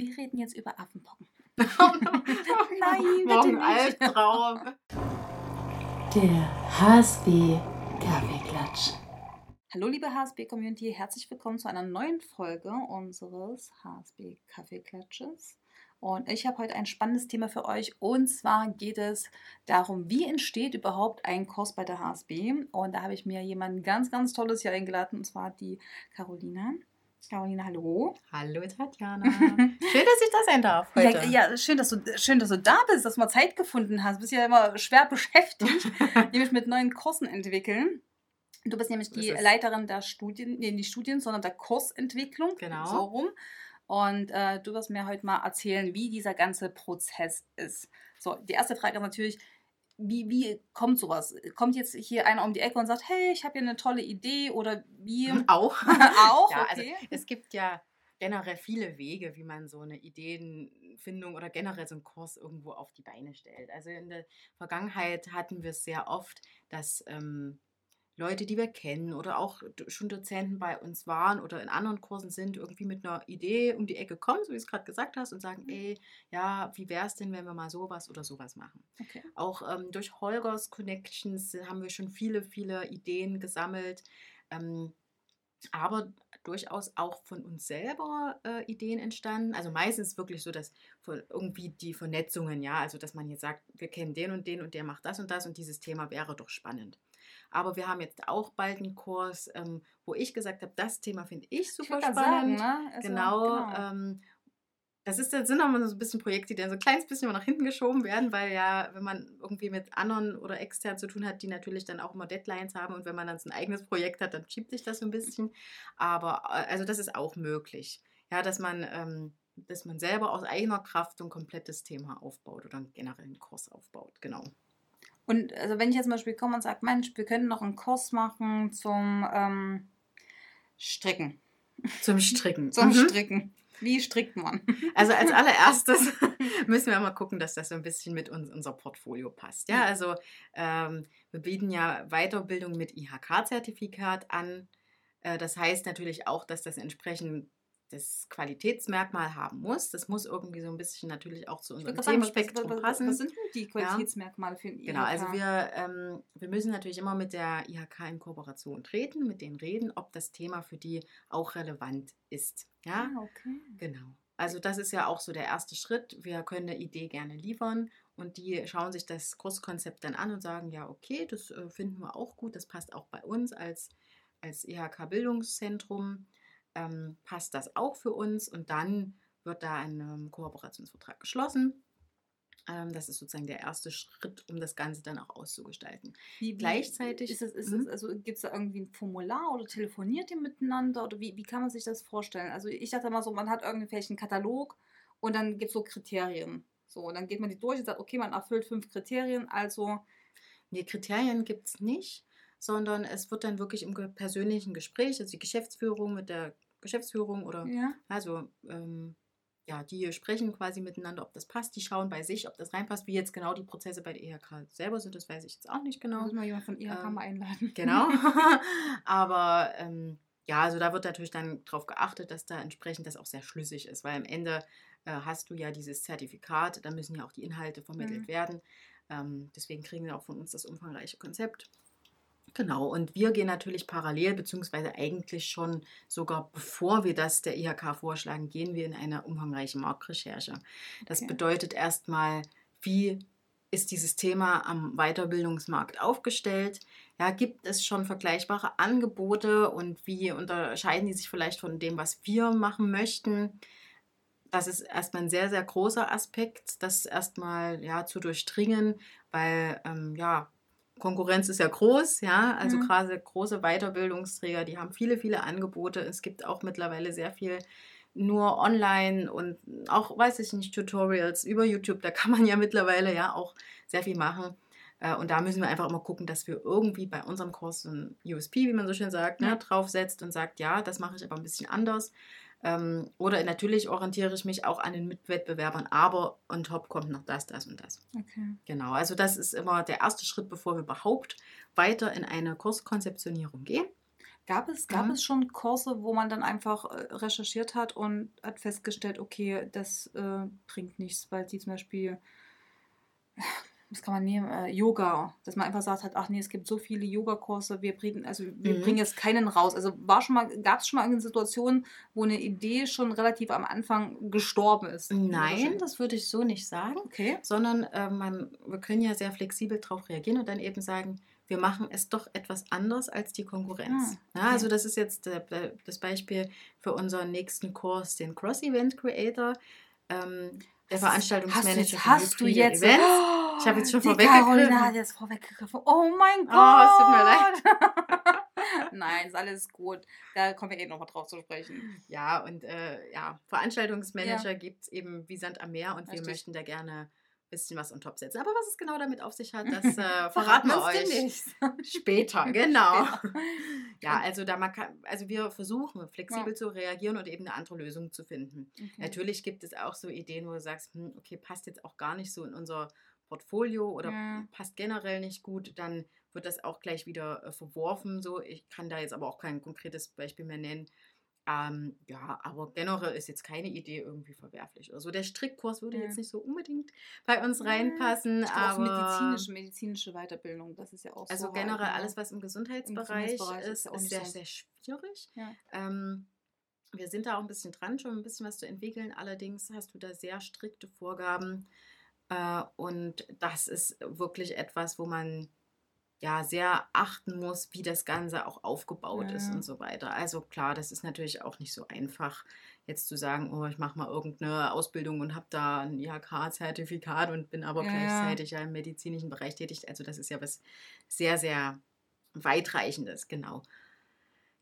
Wir reden jetzt über Affenpocken. Nein, Morgen Albtraum. Der HSB Kaffeeklatsch. Hallo liebe HSB Community, herzlich willkommen zu einer neuen Folge unseres HSB Kaffeeklatsches. Und ich habe heute ein spannendes Thema für euch. Und zwar geht es darum, wie entsteht überhaupt ein Kurs bei der HSB. Und da habe ich mir jemanden ganz, ganz Tolles hier eingeladen, und zwar die Carolina. Carolina, hallo. Hallo Tatjana. schön, dass ich da sein darf heute. Ja, ja, schön, dass du, schön, dass du da bist, dass du mal Zeit gefunden hast. Du bist ja immer schwer beschäftigt, nämlich mit neuen Kursen entwickeln. Du bist nämlich die Leiterin der Studien, nee, nicht Studien, sondern der Kursentwicklung. Genau. So rum. Und äh, du wirst mir heute mal erzählen, wie dieser ganze Prozess ist. So, die erste Frage ist natürlich, wie, wie kommt sowas? Kommt jetzt hier einer um die Ecke und sagt, hey, ich habe hier eine tolle Idee oder wie? Auch. auch, ja, okay. Also, es gibt ja generell viele Wege, wie man so eine Ideenfindung oder generell so einen Kurs irgendwo auf die Beine stellt. Also in der Vergangenheit hatten wir es sehr oft, dass ähm, Leute, die wir kennen oder auch schon Dozenten bei uns waren oder in anderen Kursen sind, irgendwie mit einer Idee um die Ecke kommen, so wie du es gerade gesagt hast, und sagen, mhm. ey, ja, wie wäre es denn, wenn wir mal sowas oder sowas machen? Okay. Auch ähm, durch Holgers Connections haben wir schon viele, viele Ideen gesammelt. Ähm, aber durchaus auch von uns selber äh, Ideen entstanden. Also meistens wirklich so, dass irgendwie die Vernetzungen, ja, also dass man jetzt sagt, wir kennen den und den und der macht das und das und dieses Thema wäre doch spannend. Aber wir haben jetzt auch bald einen Kurs, ähm, wo ich gesagt habe, das Thema finde ich super ich spannend. Sagen, ne? also, genau. genau. Ähm, das ist, das sind auch mal so ein bisschen Projekte, die dann so ein kleines bisschen nach hinten geschoben werden, weil ja, wenn man irgendwie mit anderen oder extern zu tun hat, die natürlich dann auch immer Deadlines haben und wenn man dann so ein eigenes Projekt hat, dann schiebt sich das so ein bisschen. Aber äh, also das ist auch möglich. Ja, dass man, ähm, dass man selber aus eigener Kraft ein komplettes Thema aufbaut oder einen generellen Kurs aufbaut. Genau. Und also wenn ich jetzt zum Beispiel komme und sage, Mensch, wir können noch einen Kurs machen zum ähm, Stricken. Zum Stricken. zum mhm. Stricken. Wie strickt man? Also als allererstes müssen wir mal gucken, dass das so ein bisschen mit uns, unser Portfolio passt. Ja, also ähm, wir bieten ja Weiterbildung mit IHK-Zertifikat an. Äh, das heißt natürlich auch, dass das entsprechend das Qualitätsmerkmal haben muss. Das muss irgendwie so ein bisschen natürlich auch zu unserem Themenspektrum was, was, passen. Was sind die Qualitätsmerkmale für den IHK? Genau, also wir, ähm, wir müssen natürlich immer mit der IHK in Kooperation treten, mit denen reden, ob das Thema für die auch relevant ist. Ja, ah, okay. Genau. Also das ist ja auch so der erste Schritt. Wir können eine Idee gerne liefern und die schauen sich das Kurskonzept dann an und sagen, ja, okay, das äh, finden wir auch gut, das passt auch bei uns als, als IHK-Bildungszentrum ähm, passt das auch für uns und dann wird da ein ähm, Kooperationsvertrag geschlossen. Ähm, das ist sozusagen der erste Schritt, um das Ganze dann auch auszugestalten. Wie, Gleichzeitig ist es, ist es, mhm. also gibt es da irgendwie ein Formular oder telefoniert ihr miteinander oder wie, wie kann man sich das vorstellen? Also ich dachte mal so, man hat irgendwie vielleicht einen Katalog und dann gibt es so Kriterien. So, und dann geht man die durch und sagt, okay, man erfüllt fünf Kriterien, also. Nee, Kriterien gibt es nicht sondern es wird dann wirklich im persönlichen Gespräch, also die Geschäftsführung mit der Geschäftsführung oder ja. also ähm, ja, die sprechen quasi miteinander, ob das passt, die schauen bei sich, ob das reinpasst, wie jetzt genau die Prozesse bei der IHK selber sind, das weiß ich jetzt auch nicht genau. Muss mal jemand von IHK ähm, mal einladen. Genau. Aber ähm, ja, also da wird natürlich dann darauf geachtet, dass da entsprechend das auch sehr schlüssig ist, weil am Ende äh, hast du ja dieses Zertifikat, da müssen ja auch die Inhalte vermittelt mhm. werden. Ähm, deswegen kriegen sie auch von uns das umfangreiche Konzept. Genau, und wir gehen natürlich parallel, beziehungsweise eigentlich schon sogar bevor wir das der IHK vorschlagen, gehen wir in eine umfangreiche Marktrecherche. Das okay. bedeutet erstmal, wie ist dieses Thema am Weiterbildungsmarkt aufgestellt? Ja, gibt es schon vergleichbare Angebote und wie unterscheiden die sich vielleicht von dem, was wir machen möchten? Das ist erstmal ein sehr, sehr großer Aspekt, das erstmal ja, zu durchdringen, weil ähm, ja, Konkurrenz ist ja groß, ja, also mhm. gerade große Weiterbildungsträger, die haben viele, viele Angebote. Es gibt auch mittlerweile sehr viel nur online und auch, weiß ich nicht, Tutorials über YouTube, da kann man ja mittlerweile ja auch sehr viel machen. Äh, und da müssen wir einfach immer gucken, dass wir irgendwie bei unserem Kurs ein USP, wie man so schön sagt, ne, draufsetzt und sagt, ja, das mache ich aber ein bisschen anders. Ähm, oder natürlich orientiere ich mich auch an den Mitwettbewerbern, aber on top kommt noch das, das und das. Okay. Genau, also das ist immer der erste Schritt, bevor wir überhaupt weiter in eine Kurskonzeptionierung gehen. Gab es, gab Mhm. es schon Kurse, wo man dann einfach äh, recherchiert hat und hat festgestellt, okay, das äh, bringt nichts, weil die zum Beispiel, was kann man nehmen, äh, Yoga, dass man einfach sagt hat, ach nee, es gibt so viele Yogakurse, wir bringen, also wir Mhm. bringen jetzt keinen raus. Also war schon mal, gab es schon mal eine Situation, wo eine Idee schon relativ am Anfang gestorben ist? Nein, das würde ich so nicht sagen. Okay. sondern äh, man, wir können ja sehr flexibel darauf reagieren und dann eben sagen, wir machen es doch etwas anders als die Konkurrenz. Ah, ja, also das ist jetzt äh, äh, das Beispiel für unseren nächsten Kurs, den Cross Event Creator. Ähm, der Veranstaltungsmanager hast du hybride jetzt, Events. Oh, Ich habe jetzt schon vorweggegriffen. Carolina hat jetzt vorweggegriffen. Oh mein Gott. Oh, es tut mir leid. Nein, ist alles gut. Da kommen wir eh nochmal drauf zu sprechen. Ja, und äh, ja, Veranstaltungsmanager gibt es eben wie Sand am Meer und wir Richtig. möchten da gerne ein bisschen was on top setzen. Aber was es genau damit auf sich hat, das äh, verraten wir euch. Später, genau. Später. Ja, also da man kann, also wir versuchen flexibel Ja. zu reagieren und eben eine andere Lösung zu finden. Okay. Natürlich gibt es auch so Ideen, wo du sagst, hm, okay, passt jetzt auch gar nicht so in unser Portfolio oder Ja. passt generell nicht gut, dann wird das auch gleich wieder äh, verworfen. So, ich kann da jetzt aber auch kein konkretes Beispiel mehr nennen. Ähm, ja, aber generell ist jetzt keine Idee irgendwie verwerflich. Also der Strickkurs würde Ja. jetzt nicht so unbedingt bei uns reinpassen, Ich aber medizinische, medizinische Weiterbildung, das ist ja auch also so. generell halt, ne? alles, was im Gesundheitsbereich, Gesundheitsbereich ist ist, ist sehr, so- sehr schwierig. Ja. Ähm, wir sind da auch ein bisschen dran, schon ein bisschen was zu entwickeln. Allerdings hast du da sehr strikte Vorgaben. Äh, und das ist wirklich etwas, wo man ja sehr achten muss, wie das Ganze auch aufgebaut ist Ja. und so weiter. Also klar, das ist natürlich auch nicht so einfach, jetzt zu sagen, oh, ich mache mal irgendeine Ausbildung und habe da ein IHK-Zertifikat und bin aber Ja, gleichzeitig ja im medizinischen Bereich tätig. Also das ist ja was sehr, sehr weitreichendes, genau.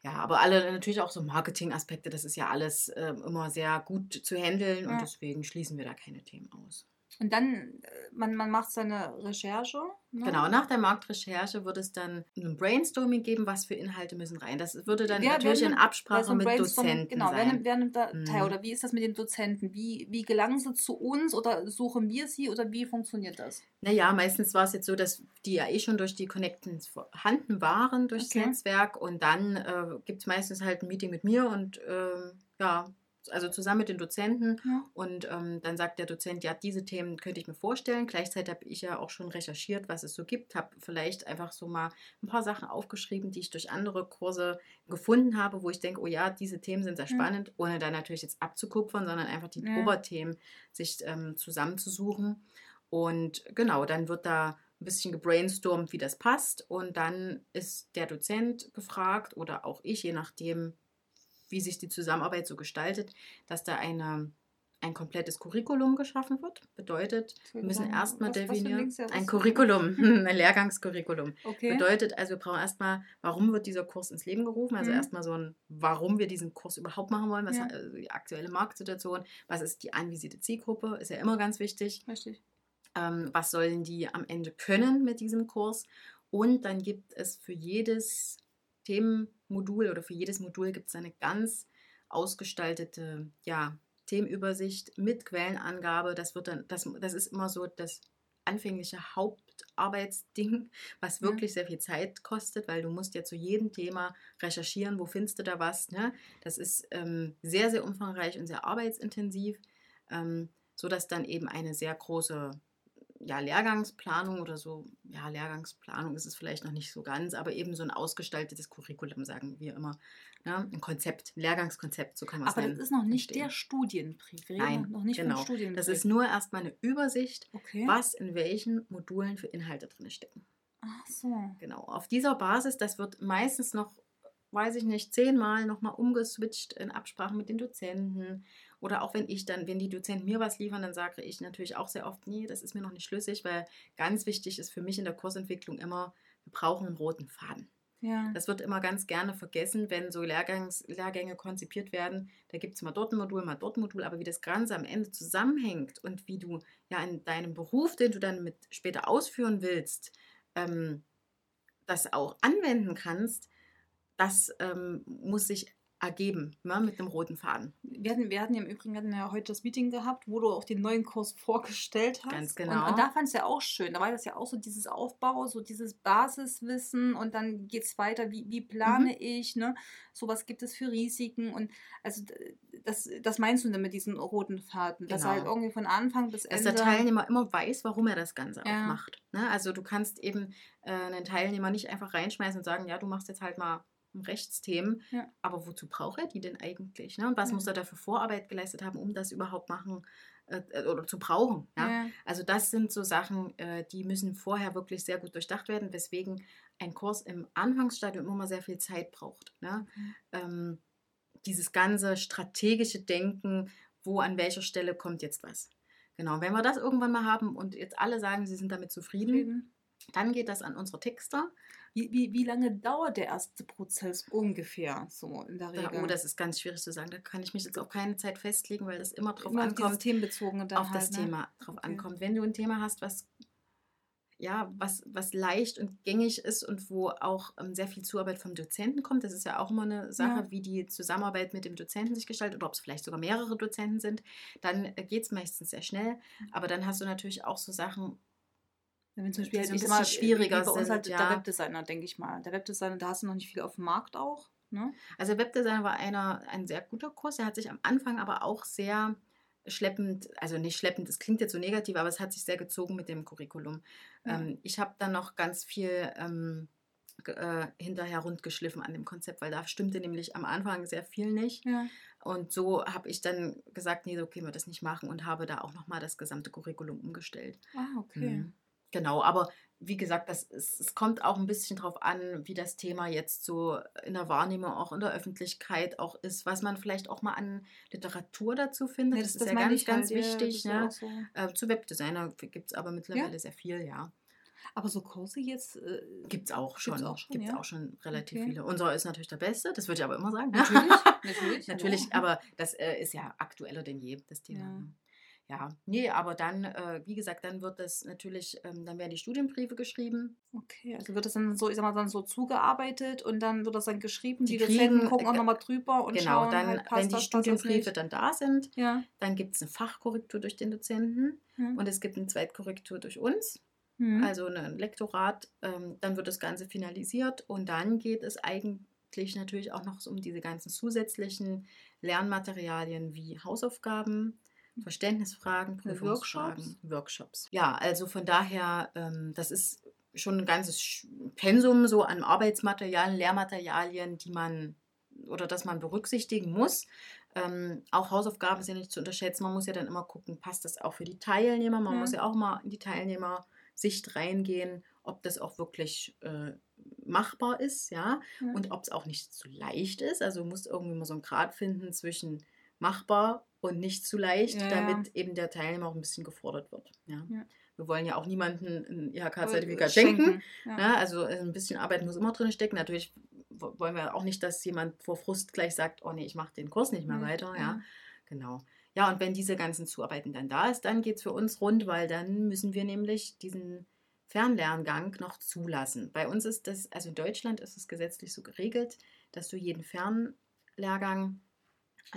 Ja, aber alle natürlich auch so Marketing-Aspekte, das ist ja alles ähm, immer sehr gut zu handeln und Ja. deswegen schließen wir da keine Themen aus. Und dann, äh, man, man macht seine Recherche. Ne? Genau, nach der Marktrecherche wird es dann ein Brainstorming geben, was für Inhalte müssen rein. Das würde dann Wer- natürlich wer in nimmt- Bei Absprache so mit Dozenten Genau, wer sein. nimmt, wer nimmt da teil? Mhm. Oder wie ist das mit den Dozenten? Wie, wie gelangen sie zu uns oder suchen wir sie oder wie funktioniert das? Naja, meistens war es jetzt so, dass die ja eh schon durch die Connections vorhanden waren, durchs Okay. Netzwerk. Und dann äh, gibt es meistens halt ein Meeting mit mir und ähm, ja, also zusammen mit den Dozenten. Ja. Und ähm, dann sagt der Dozent, ja, diese Themen könnte ich mir vorstellen. Gleichzeitig habe ich ja auch schon recherchiert, was es so gibt, habe vielleicht einfach so mal ein paar Sachen aufgeschrieben, die ich durch andere Kurse gefunden habe, wo ich denke, oh ja, diese Themen sind sehr Ja. spannend, ohne dann natürlich jetzt abzukupfern, sondern einfach die Ja. Oberthemen sich ähm, zusammenzusuchen. Und genau, dann wird da ein bisschen gebrainstormt, wie das passt. Und dann ist der Dozent gefragt oder auch ich, je nachdem, wie sich die Zusammenarbeit so gestaltet, dass da eine, ein komplettes Curriculum geschaffen wird. Bedeutet, wir müssen erstmal definieren, ein Curriculum, ein Lehrgangscurriculum. Okay. Bedeutet also, wir brauchen erstmal, warum wird dieser Kurs ins Leben gerufen? Also Mhm. erstmal so ein, warum wir diesen Kurs überhaupt machen wollen, was Ja. also die aktuelle Marktsituation, was ist die anvisierte Zielgruppe, ist ja immer ganz wichtig. Richtig. Ähm, was sollen die am Ende können mit diesem Kurs? Und dann gibt es für jedes Themenmodul oder für jedes Modul gibt es eine ganz ausgestaltete ja, Themenübersicht mit Quellenangabe. Das, wird dann, das, das ist immer so das anfängliche Hauptarbeitsding, was Ja. wirklich sehr viel Zeit kostet, weil du musst ja zu jedem Thema recherchieren, wo findest du da was. Ne? Das ist ähm, sehr, sehr umfangreich und sehr arbeitsintensiv, ähm, sodass dann eben eine sehr große ja, Lehrgangsplanung oder so, ja, Lehrgangsplanung ist es vielleicht noch nicht so ganz, aber eben so ein ausgestaltetes Curriculum, sagen wir immer. Ne? Ein Konzept, ein Lehrgangskonzept, so kann man es Aber das ist noch nicht entstehen. der Studienbrief. Wir Nein, noch nicht genau. Studienbrief. Das ist nur erstmal eine Übersicht, okay. was in welchen Modulen für Inhalte drin stecken. Ach so. Genau. Auf dieser Basis, das wird meistens noch, weiß ich nicht, zehnmal nochmal umgeswitcht in Absprache mit den Dozenten. Oder auch wenn ich dann, wenn die Dozenten mir was liefern, dann sage ich natürlich auch sehr oft, nee, das ist mir noch nicht schlüssig, weil ganz wichtig ist für mich in der Kursentwicklung immer, wir brauchen einen roten Faden. Ja. Das wird immer ganz gerne vergessen, wenn so Lehrgangs, Lehrgänge konzipiert werden. Da gibt es mal dort ein Modul, mal dort ein Modul, aber wie das Ganze am Ende zusammenhängt und wie du ja in deinem Beruf, den du dann mit später ausführen willst, ähm, das auch anwenden kannst, das ähm, muss sich ergeben, ne, mit einem roten Faden. Wir hatten, wir hatten ja im Übrigen hatten ja heute das Meeting gehabt, wo du auch den neuen Kurs vorgestellt hast. Ganz Und, genau. und da fand es ja auch schön. Da war das ja auch so dieses Aufbau, so dieses Basiswissen und dann geht es weiter, wie, wie plane Mhm. ich, ne? So was gibt es für Risiken und also das, das meinst du denn mit diesem roten Faden, dass halt Genau. irgendwie von Anfang bis Dass Ende... der Teilnehmer immer weiß, warum er das Ganze Ja. auch macht. Ne? Also du kannst eben äh, einen Teilnehmer nicht einfach reinschmeißen und sagen, ja, du machst jetzt halt mal Rechtsthemen, Ja. aber wozu braucht er die denn eigentlich? Ne? Und was Ja. muss er dafür Vorarbeit geleistet haben, um das überhaupt machen äh, äh, oder zu brauchen? Ja? Also das sind so Sachen, äh, die müssen vorher wirklich sehr gut durchdacht werden, weswegen ein Kurs im Anfangsstadium immer mal sehr viel Zeit braucht. Ne? Mhm. Ähm, dieses ganze strategische Denken, wo an welcher Stelle kommt jetzt was. Genau, wenn wir das irgendwann mal haben und jetzt alle sagen, sie sind damit zufrieden, Frieden. dann geht das an unsere Texter. Wie, wie, wie lange dauert der erste Prozess ungefähr so in der Da, Regel? oh, das ist ganz schwierig zu sagen. Da kann ich mich jetzt auf keine Zeit festlegen, weil das immer drauf Immer ankommt, Themenbezogene dann auf das halt, ne? Thema drauf Okay. ankommt. Wenn du ein Thema hast, was ja, was, was leicht und gängig ist und wo auch ähm, sehr viel Zuarbeit vom Dozenten kommt. Das ist ja auch immer eine Sache, Ja. wie die Zusammenarbeit mit dem Dozenten sich gestaltet oder ob es vielleicht sogar mehrere Dozenten sind. Dann äh, geht es meistens sehr schnell. Aber dann hast du natürlich auch so Sachen, wenn zum Beispiel halt, ein bisschen schwieriger wie bei uns sind, halt der ja. Webdesigner, denke ich mal. Der Webdesigner, da hast du noch nicht viel auf dem Markt auch. Ne? Also Webdesign war einer, ein sehr guter Kurs. Er hat sich am Anfang aber auch sehr schleppend, also nicht schleppend, das klingt jetzt so negativ, aber es hat sich sehr gezogen mit dem Curriculum. Ja. Ähm, ich habe dann noch ganz viel ähm, äh, hinterher rundgeschliffen an dem Konzept, weil da stimmte nämlich am Anfang sehr viel nicht. Ja. Und so habe ich dann gesagt, nee, so können wir das nicht machen und habe da auch nochmal das gesamte Curriculum umgestellt. Ah, okay. Mhm. Genau, aber wie gesagt, das ist, es kommt auch ein bisschen drauf an, wie das Thema jetzt so in der Wahrnehmung, auch in der Öffentlichkeit auch ist, was man vielleicht auch mal an Literatur dazu findet. Ja, das, ist ja ganz, ich ganz halt, ja, wichtig. das ist ja ne? so. Äh, zu Webdesigner gibt es aber mittlerweile sehr viel, ja. Aber so Kurse jetzt. Äh, Gibt es auch schon. Gibt's auch schon, Gibt's ja? auch schon relativ Okay. viele. Unser ist natürlich der beste, das würde ich aber immer sagen. Natürlich, natürlich. Natürlich, aber das äh, ist ja aktueller denn je, das Thema. Ja. ne? Nee, aber dann, äh, wie gesagt, dann wird das natürlich, ähm, dann werden die Studienbriefe geschrieben. Okay, also wird das dann so, ich sag mal, dann so zugearbeitet und dann wird das dann geschrieben. Die, Die Dozenten gucken auch äh, nochmal drüber und genau, schauen dann, halt, passt wenn die das, das Studienbriefe nicht. dann da sind, Ja. dann gibt es eine Fachkorrektur durch den Dozenten Hm. und es gibt eine Zweitkorrektur durch uns, Hm. also ein Lektorat. Ähm, dann wird das Ganze finalisiert und dann geht es eigentlich natürlich auch noch um diese ganzen zusätzlichen Lernmaterialien wie Hausaufgaben, Verständnisfragen, Prüfungsfragen, Workshops? Workshops. Ja, also von daher, ähm, das ist schon ein ganzes Pensum so an Arbeitsmaterialien, Lehrmaterialien, die man oder das man berücksichtigen muss. Ähm, auch Hausaufgaben sind nicht zu unterschätzen. Man muss ja dann immer gucken, passt das auch für die Teilnehmer. Man Ja. muss ja auch mal in die Teilnehmersicht reingehen, ob das auch wirklich äh, machbar ist, ja, Ja. und ob es auch nicht zu leicht ist. Also du musst irgendwie mal so einen Grad finden zwischen machbar und nicht zu leicht, Ja, ja. damit eben der Teilnehmer auch ein bisschen gefordert wird. Ja. Ja. Wir wollen ja auch niemandem ein IHK-Zertifikat schenken. Ne? Also äh, ein bisschen Arbeit muss immer drin stecken. Natürlich wollen wir auch nicht, dass jemand vor Frust gleich sagt, oh nee, ich mache den Kurs nicht mehr Mhm, weiter. Ja, ja. genau. Ja, und wenn diese ganzen Zuarbeiten dann da ist, dann geht es für uns rund, weil dann müssen wir nämlich diesen Fernlerngang noch zulassen. Bei uns ist das, also in Deutschland ist es gesetzlich so geregelt, dass du jeden Fernlehrgang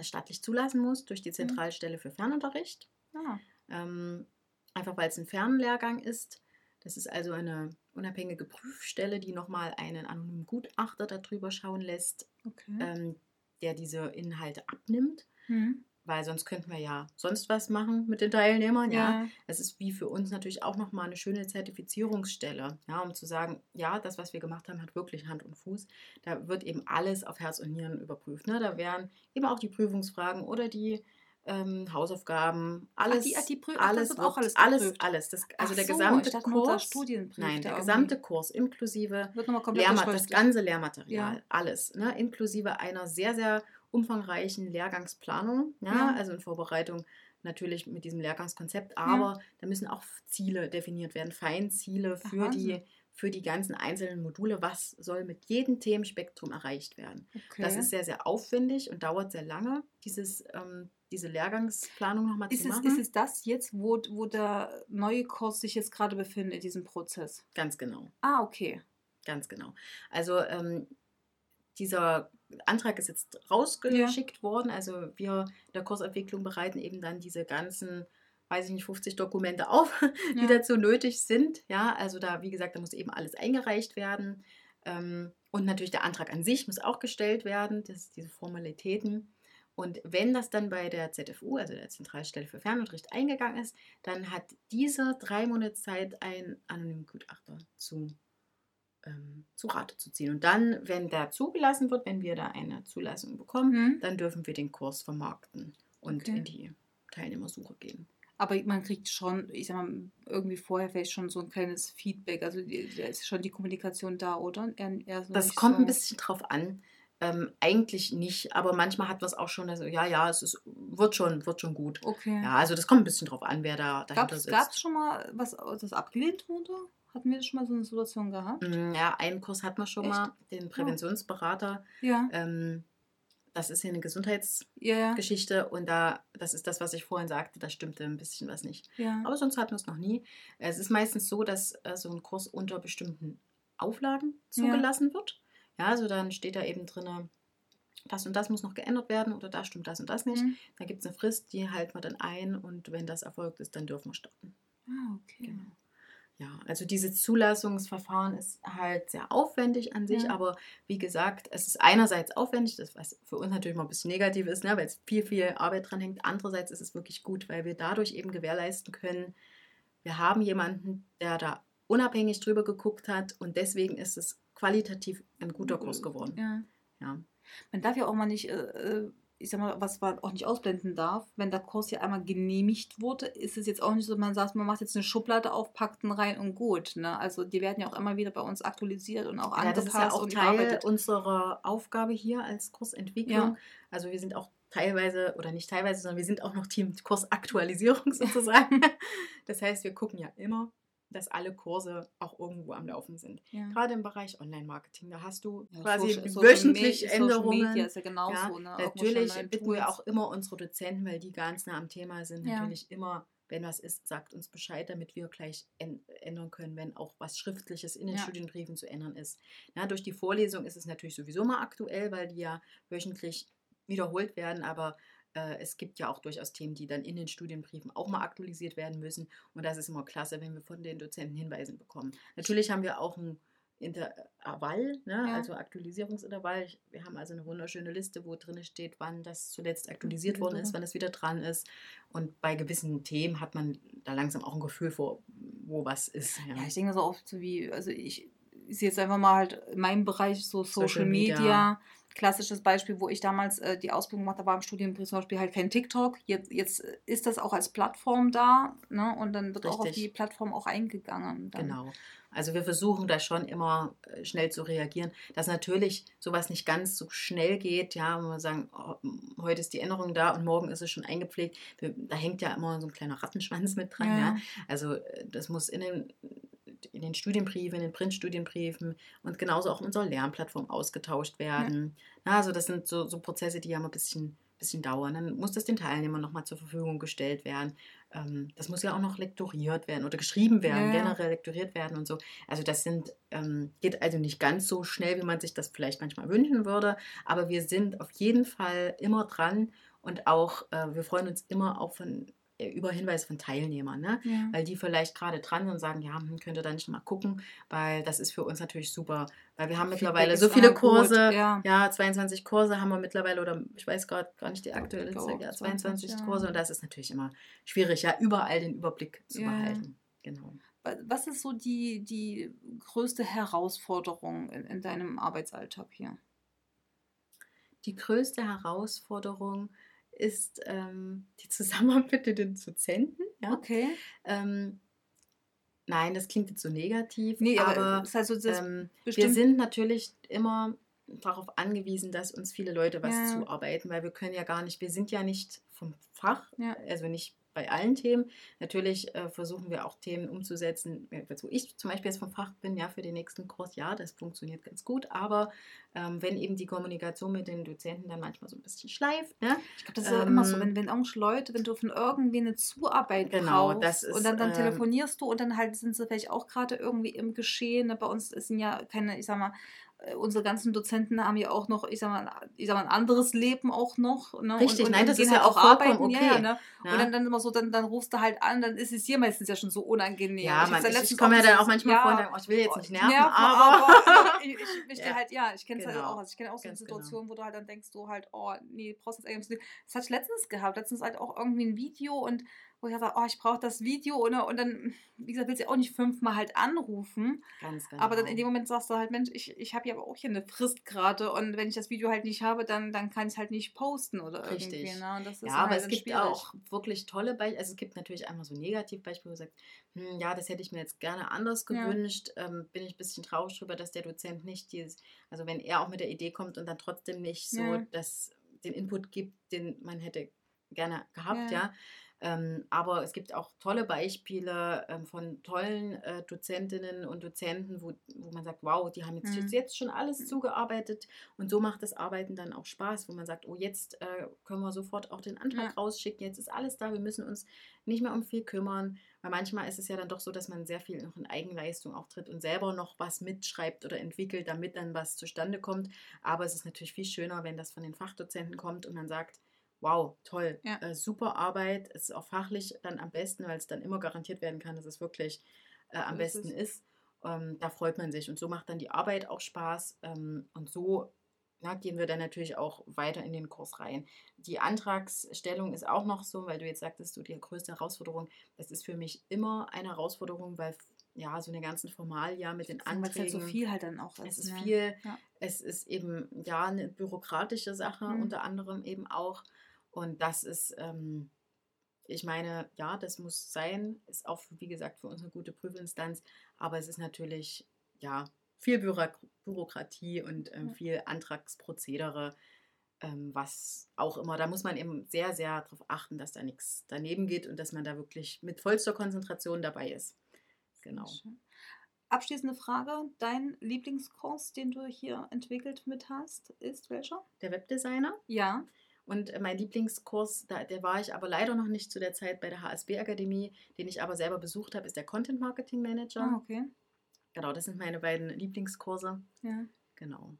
staatlich zulassen musst durch die Zentralstelle für Fernunterricht. Ah, Ähm, einfach weil es ein Fernlehrgang ist. Das ist also eine unabhängige Prüfstelle, die nochmal einen anonymen Gutachter darüber schauen lässt, okay. ähm, der diese Inhalte abnimmt. Hm. Weil sonst könnten wir ja sonst was machen mit den Teilnehmern. Ja, Ja. es ist wie für uns natürlich auch nochmal eine schöne Zertifizierungsstelle, ja, um zu sagen, ja, das, was wir gemacht haben, hat wirklich Hand und Fuß. Da wird eben alles auf Herz und Nieren überprüft. Ne? Da wären eben auch die Prüfungsfragen oder die ähm, Hausaufgaben, alles, die- ach, die ach, das alles, wird auch alles alles, alles. Das, also Ach der so, gesamte Kurs, nein, der irgendwie- gesamte Kurs inklusive Wird nochmal komplett Lehrma das ganze Lehrmaterial, Ja. alles, ne? inklusive einer sehr, sehr umfangreichen Lehrgangsplanung, ja? Ja. also in Vorbereitung natürlich mit diesem Lehrgangskonzept, aber da müssen auch Ziele definiert werden, Feinziele für die, für die ganzen einzelnen Module, was soll mit jedem Themenspektrum erreicht werden. Okay. Das ist sehr, sehr aufwendig und dauert sehr lange, dieses, ähm, diese Lehrgangsplanung nochmal zu es, machen. ist es das jetzt, wo, wo der neue Kurs sich jetzt gerade befindet in diesem Prozess? Ganz genau. Ah, okay. Ganz genau. Also ähm, dieser Antrag ist jetzt rausgeschickt worden. Also wir in der Kursentwicklung bereiten eben dann diese ganzen, weiß ich nicht, 50 Dokumente auf, die Ja. dazu nötig sind. Ja, also da, wie gesagt, da muss eben alles eingereicht werden. Ähm, und natürlich der Antrag an sich muss auch gestellt werden, das, diese Formalitäten. Und wenn das dann bei der ZFU, also der Zentralstelle für Fernunterricht, eingegangen ist, dann hat diese drei Monate Zeit, einen anonymen Gutachter zu, ähm, zu Rate zu ziehen. Und dann, wenn der zugelassen wird, wenn wir da eine Zulassung bekommen, Mhm. dann dürfen wir den Kurs vermarkten und Okay. in die Teilnehmersuche gehen. Aber man kriegt schon, ich sag mal, irgendwie vorher vielleicht schon so ein kleines Feedback. Also da ist schon die Kommunikation da, oder? Eher, eher so Das kommt so. ein bisschen drauf an. Ähm, eigentlich nicht, aber manchmal hat man es auch schon, also ja, ja, es ist, wird, schon, wird schon gut. Okay. Ja, also das kommt ein bisschen drauf an, wer da dahinter Gab es sitzt. schon mal was, das abgelehnt wurde? Hatten wir schon mal so eine Situation gehabt? Mm, Ja, einen Kurs hat man schon Echt? mal, den Präventionsberater. Ja. Ähm, das ist hier eine Gesundheitsgeschichte ja. und da, das ist das, was ich vorhin sagte, da stimmte ein bisschen was nicht. ja. Aber sonst hatten wir es noch nie. Es ist meistens so, dass äh, so ein Kurs unter bestimmten Auflagen zugelassen wird. Ja, also dann steht da eben drin, das und das muss noch geändert werden oder da stimmt das und das nicht. Mhm. Dann gibt es eine Frist, die halten wir dann ein und wenn das erfolgt ist, dann dürfen wir starten. Ah, okay. Genau. Ja, also dieses Zulassungsverfahren ist halt sehr aufwendig an sich, Ja. aber wie gesagt, es ist einerseits aufwendig, das was für uns natürlich mal ein bisschen negativ ist, ne, weil es viel, viel Arbeit dran hängt. Andererseits ist es wirklich gut, weil wir dadurch eben gewährleisten können, wir haben jemanden, der da unabhängig drüber geguckt hat und deswegen ist es qualitativ ein guter Kurs geworden. Ja. Ja. Man darf ja auch mal nicht, äh, äh, ich sag mal, was man auch nicht ausblenden darf, wenn der Kurs ja einmal genehmigt wurde, ist es jetzt auch nicht so, man sagt, man macht jetzt eine Schublade auf, packt ihn rein und gut. Ne? Also die werden ja auch immer wieder bei uns aktualisiert und auch Ja, das angepasst ist ja auch und Teil unserer Aufgabe hier als Kursentwicklung. Ja. Also wir sind auch teilweise, oder nicht teilweise, sondern wir sind auch noch Team Kursaktualisierung sozusagen. das heißt, wir gucken ja immer, dass alle Kurse auch irgendwo am Laufen sind. Ja. Gerade im Bereich Online-Marketing, da hast du Ja, quasi Social- wöchentlich Social Änderungen. Media ist ja genauso. Ja, ne? Natürlich bitten wir auch immer unsere Dozenten, weil die ganz nah am Thema sind, Ja. natürlich immer, wenn was ist, sagt uns Bescheid, damit wir gleich änd- ändern können, wenn auch was Schriftliches in den Ja. Studienbriefen zu ändern ist. Na, durch die Vorlesung ist es natürlich sowieso mal aktuell, weil die ja wöchentlich wiederholt werden, aber es gibt ja auch durchaus Themen, die dann in den Studienbriefen auch mal aktualisiert werden müssen. Und das ist immer klasse, wenn wir von den Dozenten Hinweise bekommen. Natürlich haben wir auch ein Intervall, ne? Ja. also Aktualisierungsintervall. Wir haben also eine wunderschöne Liste, wo drin steht, wann das zuletzt aktualisiert worden ist, wann es wieder dran ist. Und bei gewissen Themen hat man da langsam auch ein Gefühl vor, wo was ist. Ja. Ja, ich denke so oft so wie, also ich, ich sehe jetzt einfach mal halt in meinem Bereich so Social, Social Media. Media. Klassisches Beispiel, wo ich damals äh, die Ausbildung gemacht habe, war im Studienbrief zum Beispiel halt kein TikTok. Jetzt, jetzt ist das auch als Plattform da, ne? Und dann wird auch auf Richtig. die Plattform auch eingegangen. Dann. Genau. Also wir versuchen da schon immer äh, schnell zu reagieren, dass natürlich sowas nicht ganz so schnell geht, ja, wo wir sagen, oh, heute ist die Änderung da und morgen ist es schon eingepflegt. Da hängt ja immer so ein kleiner Rattenschwanz mit dran, Ja, ja. ja. Also äh, das muss in den, in den Studienbriefen, in den Printstudienbriefen und genauso auch in unserer Lernplattform ausgetauscht werden. Ja, also das sind so, so Prozesse, die ja mal ein bisschen, bisschen dauern. Dann muss das den Teilnehmern nochmal zur Verfügung gestellt werden. Ähm, das muss ja auch noch lektoriert werden oder geschrieben werden, Ja, generell lektoriert werden und so. Also das sind, ähm, geht also nicht ganz so schnell, wie man sich das vielleicht manchmal wünschen würde. Aber wir sind auf jeden Fall immer dran und auch, äh, wir freuen uns immer auch von, über Hinweise von Teilnehmern. Ne? Ja. weil die vielleicht gerade dran sind und sagen, ja, hm, könnt ihr da nicht mal gucken, weil das ist für uns natürlich super, weil wir haben mittlerweile Feedback so ist viele gut, Kurse, ja. ja. 22 Kurse haben wir mittlerweile oder ich weiß gerade gar nicht die aktuelle Zahl, ja, 22, 22 ja. Kurse und das ist natürlich immer schwierig, ja, überall den Überblick zu behalten. Genau. Wa- Was ist so die, die größte Herausforderung in, in deinem Arbeitsalltag hier? Die größte Herausforderung ist ähm, die Zusammenarbeit mit den Dozenten. Ja? Okay. Ähm, nein, das klingt jetzt so negativ, Nee, aber, aber also ähm, wir sind natürlich immer darauf angewiesen, dass uns viele Leute was Ja. zuarbeiten, weil wir können ja gar nicht, wir sind ja nicht vom Fach, Ja. also nicht bei allen Themen. Natürlich äh, versuchen wir auch Themen umzusetzen, äh, wo ich zum Beispiel jetzt vom Fach bin, ja, für den nächsten Kurs, ja, das funktioniert ganz gut, aber ähm, wenn eben die Kommunikation mit den Dozenten dann manchmal so ein bisschen schleift, ne? Ich glaube, das ist ja immer so, Ähm, wenn, wenn irgendwelche Leute, wenn du von irgendwie eine Zuarbeit Genau, brauchst das ist, und dann, dann ähm, telefonierst du und dann halt sind sie vielleicht auch gerade irgendwie im Geschehen. Ne? Bei uns sind ja keine, ich sag mal, unsere ganzen Dozenten haben ja auch noch, ich sag mal, ich sag mal ein anderes Leben auch noch. Ne? Richtig, und, und, nein, das ist ja halt auch vollkommen arbeiten, ja, okay. ja, ne? Ja. Und dann, dann immer so, dann, dann rufst du halt an, dann ist es dir meistens ja schon so unangenehm. Ja, man, ich, letztens ich komme ja dann auch manchmal ja, vor und denke, oh, ich will jetzt nicht nerven, nerven, aber... ich, ich möchte Ja. halt, ja, ich kenne es halt Genau. auch. Also ich kenne auch so Ganz genau. Situation, wo du halt dann denkst, du halt, oh, nee, brauchst jetzt eigentlich. Das hatte ich letztens gehabt. Letztens halt auch irgendwie ein Video und wo ich dachte, oh, ich brauche das Video und, und dann, wie gesagt, willst du auch nicht fünfmal halt anrufen. Ganz genau. Aber dann in dem Moment sagst du halt, Mensch, ich, ich habe ja aber auch hier eine Frist gerade und wenn ich das Video halt nicht habe, dann, dann kann ich es halt nicht posten oder Richtig. irgendwie. Ne? Ja, aber halt es gibt schwierig. auch wirklich tolle Beispiele. Also es gibt natürlich einmal so Negativbeispiele, wo du sagst, hm, ja, das hätte ich mir jetzt gerne anders Ja. gewünscht. Ähm, bin ich ein bisschen traurig darüber, dass der Dozent nicht dieses, also wenn er auch mit der Idee kommt und dann trotzdem nicht so Ja. das, den Input gibt, den man hätte gerne gehabt, Ja. ja. Ähm, aber es gibt auch tolle Beispiele ähm, von tollen äh, Dozentinnen und Dozenten, wo, wo man sagt, wow, die haben jetzt, Mhm. jetzt, schon alles zugearbeitet und so macht das Arbeiten dann auch Spaß, wo man sagt, oh, jetzt äh, können wir sofort auch den Antrag Ja. rausschicken, jetzt ist alles da, wir müssen uns nicht mehr um viel kümmern, weil manchmal ist es ja dann doch so, dass man sehr viel noch in Eigenleistung auftritt und selber noch was mitschreibt oder entwickelt, damit dann was zustande kommt. Aber es ist natürlich viel schöner, wenn das von den Fachdozenten kommt und man sagt, wow, toll, Ja. äh, super Arbeit, es ist auch fachlich dann am besten, weil es dann immer garantiert werden kann, dass es wirklich äh, am besten es. ist. Ähm, da freut man sich und so macht dann die Arbeit auch Spaß ähm, und so na, gehen wir dann natürlich auch weiter in den Kurs rein. Die Antragsstellung ist auch noch so, weil du jetzt sagtest, du die größte Herausforderung, das ist für mich immer eine Herausforderung, weil ja, so eine ganzen Formalia mit den Weil es Anträgen. halt so viel halt dann auch Es ist. ist ne? viel, Ja. es ist eben ja eine bürokratische Sache, Mhm. unter anderem eben auch. Und das ist, ähm, ich meine, ja, das muss sein, ist auch, wie gesagt, für uns eine gute Prüfinstanz, aber es ist natürlich, ja, viel Büro Bürokratie und ähm, viel Antragsprozedere, ähm, was auch immer, da muss man eben sehr, sehr darauf achten, dass da nichts daneben geht und dass man da wirklich mit vollster Konzentration dabei ist. Genau. Abschließende Frage: Dein Lieblingskurs, den du hier entwickelt mit hast, ist welcher? Der Webdesigner. Ja. Und äh, mein Lieblingskurs, da, der war ich aber leider noch nicht zu der Zeit bei der HSB-Akademie, den ich aber selber besucht habe, ist der Content Marketing Manager. Ah, okay. Genau, das sind meine beiden Lieblingskurse. Ja. Genau.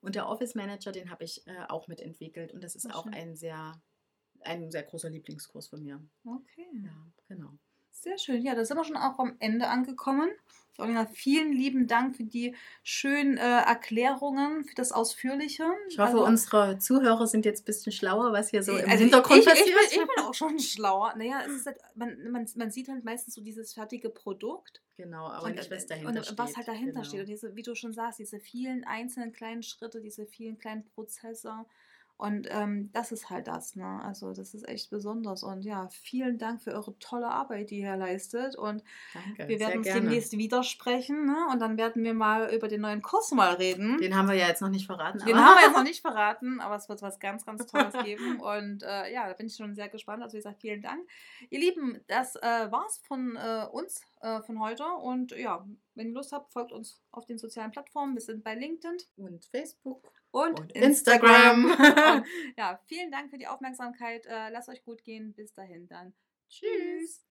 Und der Office Manager, den habe ich äh, auch mitentwickelt und das ist Ach, auch schön. ein sehr, ein sehr großer Lieblingskurs von mir. Okay. Ja, genau. Sehr schön. Ja, da sind wir schon auch am Ende angekommen. Paulina, vielen lieben Dank für die schönen äh, Erklärungen, für das Ausführliche. Ich hoffe, Also- unsere Zuhörer sind jetzt ein bisschen schlauer, was hier so im Also Hintergrund ich, ich, passiert. ich, bin, ich bin auch schon schlauer. Naja, es ist halt, man, man, man sieht halt meistens so dieses fertige Produkt. genau, aber und, nicht, was äh, dahinter und steht. was halt dahinter genau. steht. Und diese, wie du schon sagst, diese vielen einzelnen kleinen Schritte, diese vielen kleinen Prozesse. Und ähm, das ist halt das, ne? Also das ist echt besonders. Und ja, vielen Dank für eure tolle Arbeit, die ihr leistet. Und Danke, wir werden uns gerne. demnächst wieder sprechen, ne? Und dann werden wir mal über den neuen Kurs mal reden. Den haben wir ja jetzt noch nicht verraten. Den haben wir jetzt noch nicht verraten, aber es wird was ganz, ganz Tolles geben. Und äh, ja, da bin ich schon sehr gespannt. Also wie gesagt, vielen Dank. Ihr Lieben, das äh, war's von äh, uns äh, von heute. Und ja, wenn ihr Lust habt, folgt uns auf den sozialen Plattformen. Wir sind bei LinkedIn Und Facebook. Und, Und Instagram. Instagram. und, ja, vielen Dank für die Aufmerksamkeit. Äh, lasst euch gut gehen. Bis dahin dann. Tschüss.